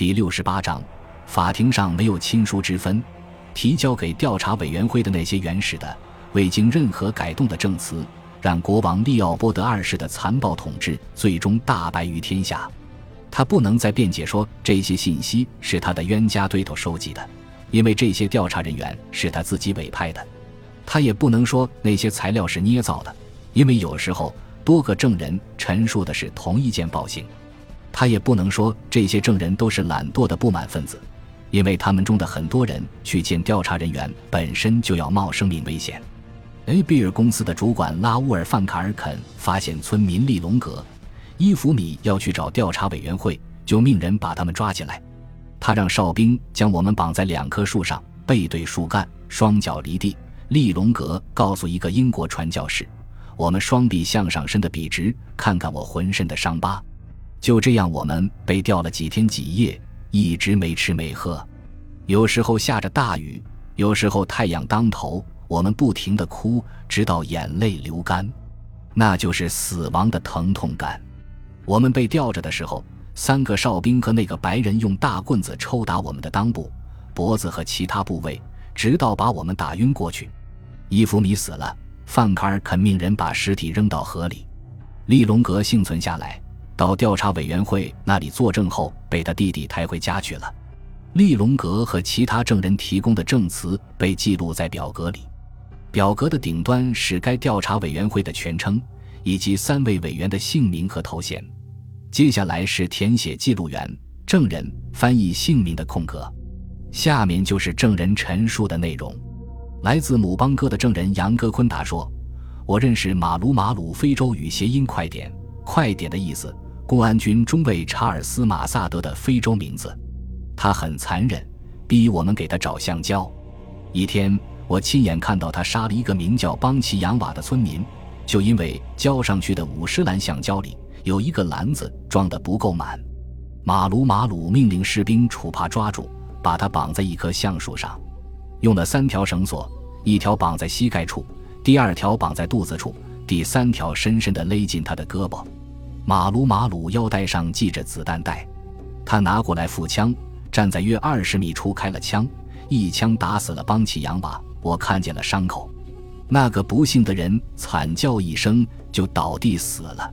第六十八章，法庭上没有亲疏之分。提交给调查委员会的那些原始的、未经任何改动的证词，让国王利奥波德二世的残暴统治最终大白于天下。他不能再辩解说这些信息是他的冤家对头收集的，因为这些调查人员是他自己委派的。他也不能说那些材料是捏造的，因为有时候多个证人陈述的是同一件暴行。他也不能说这些证人都是懒惰的不满分子。因为他们中的很多人去见调查人员，本身就要冒生命危险。A 比尔公司的主管拉乌尔·范卡尔肯发现村民利隆格、伊弗米要去找调查委员会，就命人把他们抓起来。他让哨兵将我们绑在两棵树上，背对树干，双脚离地。利隆格告诉一个英国传教士：“我们双臂向上伸得笔直，看看我浑身的伤疤。”就这样，我们被吊了几天几夜。一直没吃没喝，有时候下着大雨，有时候太阳当头，我们不停地哭，直到眼泪流干，那就是死亡的疼痛感。我们被吊着的时候，三个哨兵和那个白人用大棍子抽打我们的裆部、脖子和其他部位，直到把我们打晕过去。伊芙米死了，范卡尔肯命人把尸体扔到河里，利隆格幸存下来。到调查委员会那里作证后，被他弟弟抬回家去了。利隆格和其他证人提供的证词被记录在表格里，表格的顶端是该调查委员会的全称以及三位委员的姓名和头衔。接下来是填写记录员、证人、翻译姓名的空格。下面就是证人陈述的内容。来自姆邦哥的证人杨戈昆达说：“我认识马鲁马鲁非洲语谐音‘快点’，快点的意思。”公安军中尉查尔斯·马萨德的非洲名字，他很残忍，逼我们给他找橡胶。一天，我亲眼看到他杀了一个名叫邦奇扬瓦的村民，就因为交上去的五十篮橡胶里有一个篮子装的不够满。马鲁马鲁命令士兵处耙抓住，把他绑在一棵橡树上，用了三条绳索，一条绑在膝盖处，第二条绑在肚子处，第三条深深地勒进他的胳膊。马鲁马鲁腰带上系着子弹带，他拿过来腹枪，站在约二十米处开了枪，一枪打死了邦奇扬瓦。我看见了伤口，那个不幸的人惨叫一声就倒地死了。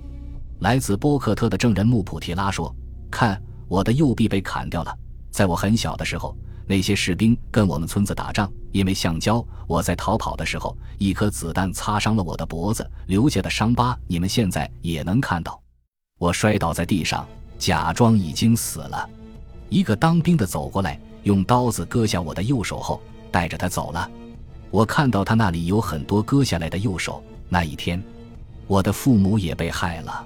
来自波克特的证人穆普提拉说：“看，我的右臂被砍掉了。在我很小的时候，那些士兵跟我们村子打仗，因为橡胶，我在逃跑的时候，一颗子弹擦伤了我的脖子，留下的伤疤，你们现在也能看到。”我摔倒在地上，假装已经死了。一个当兵的走过来，用刀子割下我的右手后，带着他走了。我看到他那里有很多割下来的右手。那一天，我的父母也被害了。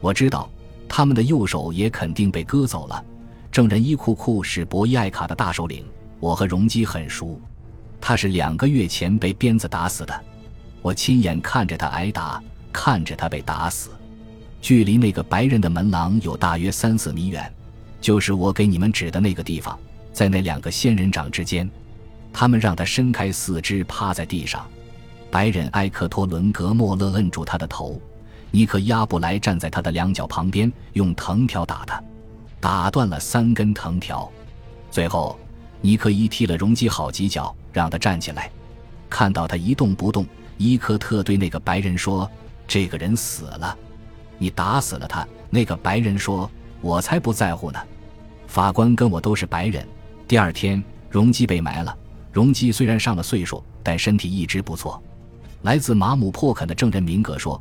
我知道他们的右手也肯定被割走了。证人伊库库是博伊艾卡的大首领，我和容基很熟。他是两个月前被鞭子打死的。我亲眼看着他挨打，看着他被打死。距离那个白人的门廊有大约三四米远，就是我给你们指的那个地方，在那两个仙人掌之间。他们让他伸开四肢，趴在地上。白人埃克托伦格莫勒摁住他的头，尼克亚布莱站在他的两脚旁边，用藤条打他，打断了三根藤条。最后，尼克伊踢了容基好几脚，让他站起来。看到他一动不动，伊科特对那个白人说：“这个人死了。”你打死了他。那个白人说：“我才不在乎呢。”法官跟我都是白人。第二天，容基被埋了。容基虽然上了岁数，但身体一直不错。来自马姆破肯的证人明格说：“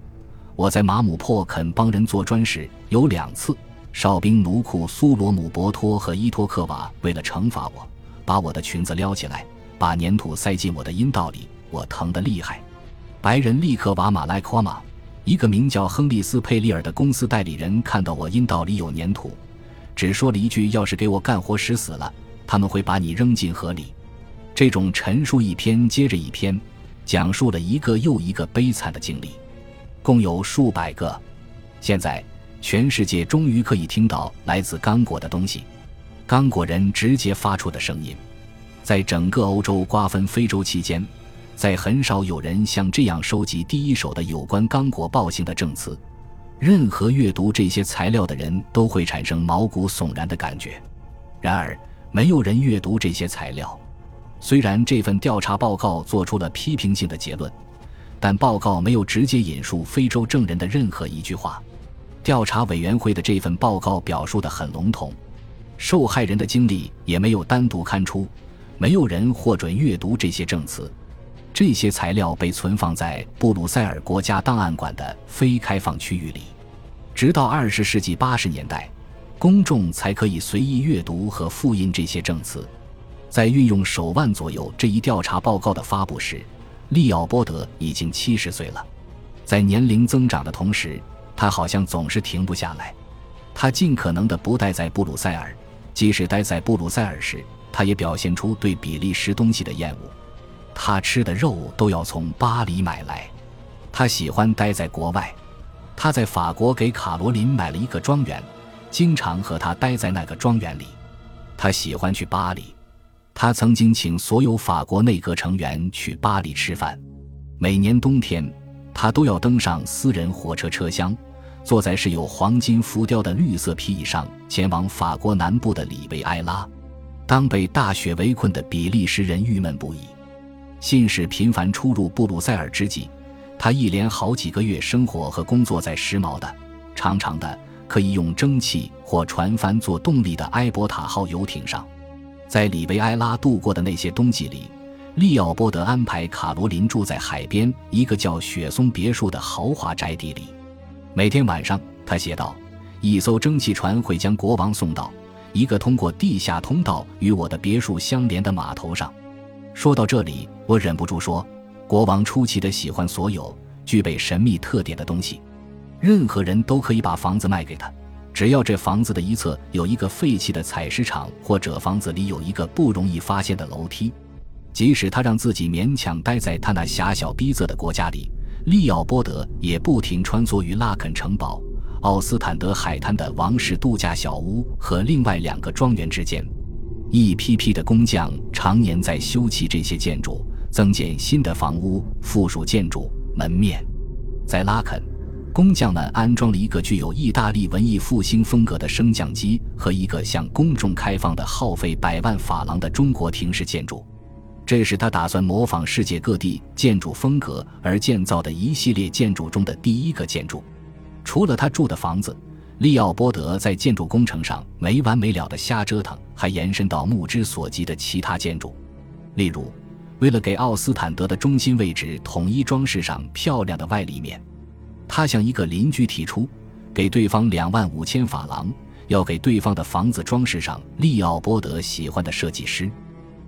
我在马姆破肯帮人做砖时，有两次，哨兵奴库苏罗姆博托和伊托克瓦为了惩罚我，把我的裙子撩起来，把粘土塞进我的阴道里，我疼得厉害。白人立刻把马来夸马。”一个名叫亨利斯·佩利尔的公司代理人看到我阴道里有粘土，只说了一句：“要是给我干活使死了，他们会把你扔进河里。”这种陈述一篇接着一篇，讲述了一个又一个悲惨的经历，共有数百个。现在，全世界终于可以听到来自刚果的东西，刚果人直接发出的声音。在整个欧洲瓜分非洲期间。在很少有人像这样收集第一手的有关刚果暴行的证词，任何阅读这些材料的人都会产生毛骨悚然的感觉。然而，没有人阅读这些材料。虽然这份调查报告做出了批评性的结论，但报告没有直接引述非洲证人的任何一句话。调查委员会的这份报告表述得很笼统，受害人的经历也没有单独刊出，没有人获准阅读这些证词。这些材料被存放在布鲁塞尔国家档案馆的非开放区域里，直到二十世纪八十年代，公众才可以随意阅读和复印这些证词。在运用手腕左右这一调查报告的发布时，利奥波德已经七十岁了。在年龄增长的同时，他好像总是停不下来。他尽可能的不待在布鲁塞尔，即使待在布鲁塞尔时，他也表现出对比利时东西的厌恶。他吃的肉都要从巴黎买来。他喜欢待在国外。他在法国给卡罗琳买了一个庄园，经常和他待在那个庄园里。他喜欢去巴黎。他曾经请所有法国内阁成员去巴黎吃饭。每年冬天，他都要登上私人火车车厢，坐在是有黄金浮雕的绿色皮椅上，前往法国南部的里维埃拉。当被大雪围困的比利时人郁闷不已，信使频繁出入布鲁塞尔之际，他一连好几个月生活和工作在时髦的、长长的、可以用蒸汽或船帆做动力的埃伯塔号游艇上。在里维埃拉度过的那些冬季里，利奥波德安排卡罗琳住在海边一个叫雪松别墅的豪华宅邸里。每天晚上，他写道：“一艘蒸汽船会将国王送到一个通过地下通道与我的别墅相连的码头上。”说到这里，我忍不住说：“国王出奇的喜欢所有具备神秘特点的东西，任何人都可以把房子卖给他。”只要这房子的一侧有一个废弃的采石场，或者房子里有一个不容易发现的楼梯，即使他让自己勉强待在他那狭小逼仄的国家里，利奥波德也不停穿梭于拉肯城堡、奥斯坦德海滩的王室度假小屋和另外两个庄园之间。一批批的工匠常年在修葺这些建筑，增建新的房屋、附属建筑、门面，在拉肯。工匠们安装了一个具有意大利文艺复兴风格的升降机和一个向公众开放的、耗费百万法郎的中国亭式建筑。这是他打算模仿世界各地建筑风格而建造的一系列建筑中的第一个建筑。除了他住的房子，利奥波德在建筑工程上没完没了的瞎折腾，还延伸到目之所及的其他建筑。例如，为了给奥斯坦德的中心位置统一装饰上漂亮的外立面。他向一个邻居提出，给对方两万五千法郎，要给对方的房子装饰上利奥波德喜欢的设计师，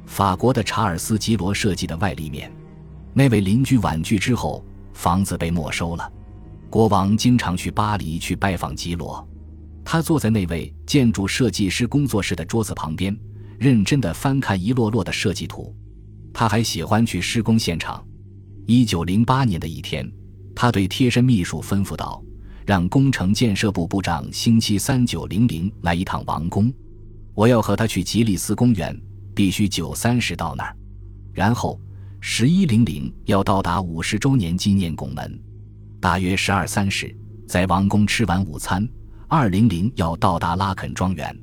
法国的查尔斯吉罗设计的外立面。那位邻居婉拒之后，房子被没收了。国王经常去巴黎去拜访吉罗，他坐在那位建筑设计师工作室的桌子旁边，认真地翻看一摞摞的设计图。他还喜欢去施工现场。一九零八年的一天。他对贴身秘书吩咐道：“让工程建设部部长星期三九零零来一趟王宫，我要和他去吉利斯公园，必须九三十到那儿。然后十一零零要到达五十周年纪念拱门，大约十二三十在王宫吃完午餐。二零零要到达拉肯庄园，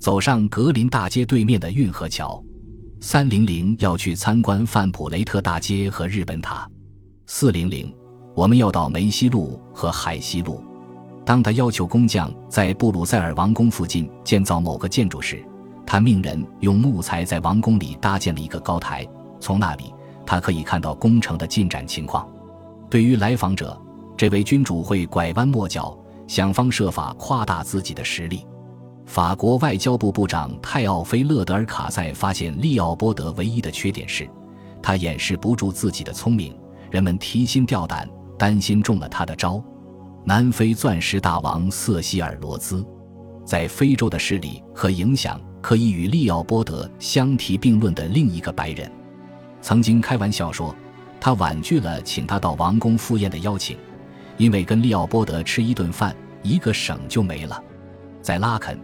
走上格林大街对面的运河桥。三零零要去参观范普雷特大街和日本塔。四零零。”我们要到梅西路和海西路。当他要求工匠在布鲁塞尔王宫附近建造某个建筑时，他命人用木材在王宫里搭建了一个高台，从那里他可以看到工程的进展情况。对于来访者，这位君主会拐弯抹角，想方设法夸大自己的实力。法国外交部部长泰奥菲勒德尔卡塞发现利奥波德唯一的缺点是，他掩饰不住自己的聪明，人们提心吊胆。担心中了他的招，南非钻石大王瑟西尔罗兹，在非洲的势力和影响可以与利奥波德相提并论的另一个白人，曾经开玩笑说，他婉拒了请他到王宫赴宴的邀请，因为跟利奥波德吃一顿饭，一个省就没了。在拉肯，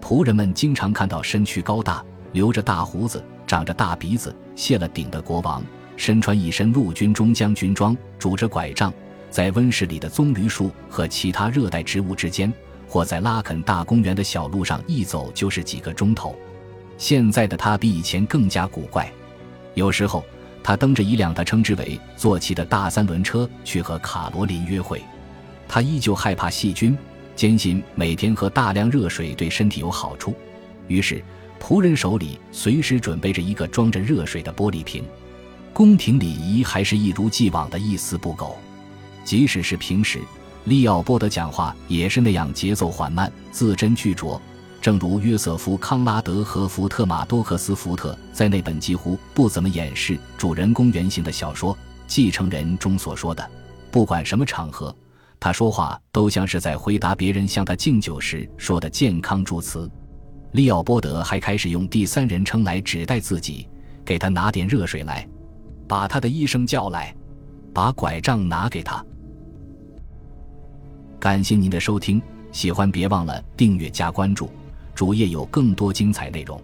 仆人们经常看到身躯高大、留着大胡子、长着大鼻子、卸了顶的国王。身穿一身陆军中将军装，拄着拐杖，在温室里的棕榈树和其他热带植物之间，或在拉肯大公园的小路上一走就是几个钟头。现在的他比以前更加古怪。有时候，他蹬着一辆他称之为“坐骑”的大三轮车去和卡罗琳约会。他依旧害怕细菌，坚信每天喝大量热水对身体有好处。于是，仆人手里随时准备着一个装着热水的玻璃瓶。宫廷礼仪还是一如既往的一丝不苟，即使是平时，利奥波德讲话也是那样节奏缓慢、字斟句酌。正如约瑟夫·康拉德和福特马多克斯·福特在那本几乎不怎么掩饰主人公原型的小说《继承人》中所说的：“不管什么场合，他说话都像是在回答别人向他敬酒时说的健康祝词。”利奥波德还开始用第三人称来指代自己：“给他拿点热水来，把他的医生叫来，把拐杖拿给他。”感谢您的收听，喜欢别忘了订阅加关注。主页有更多精彩内容。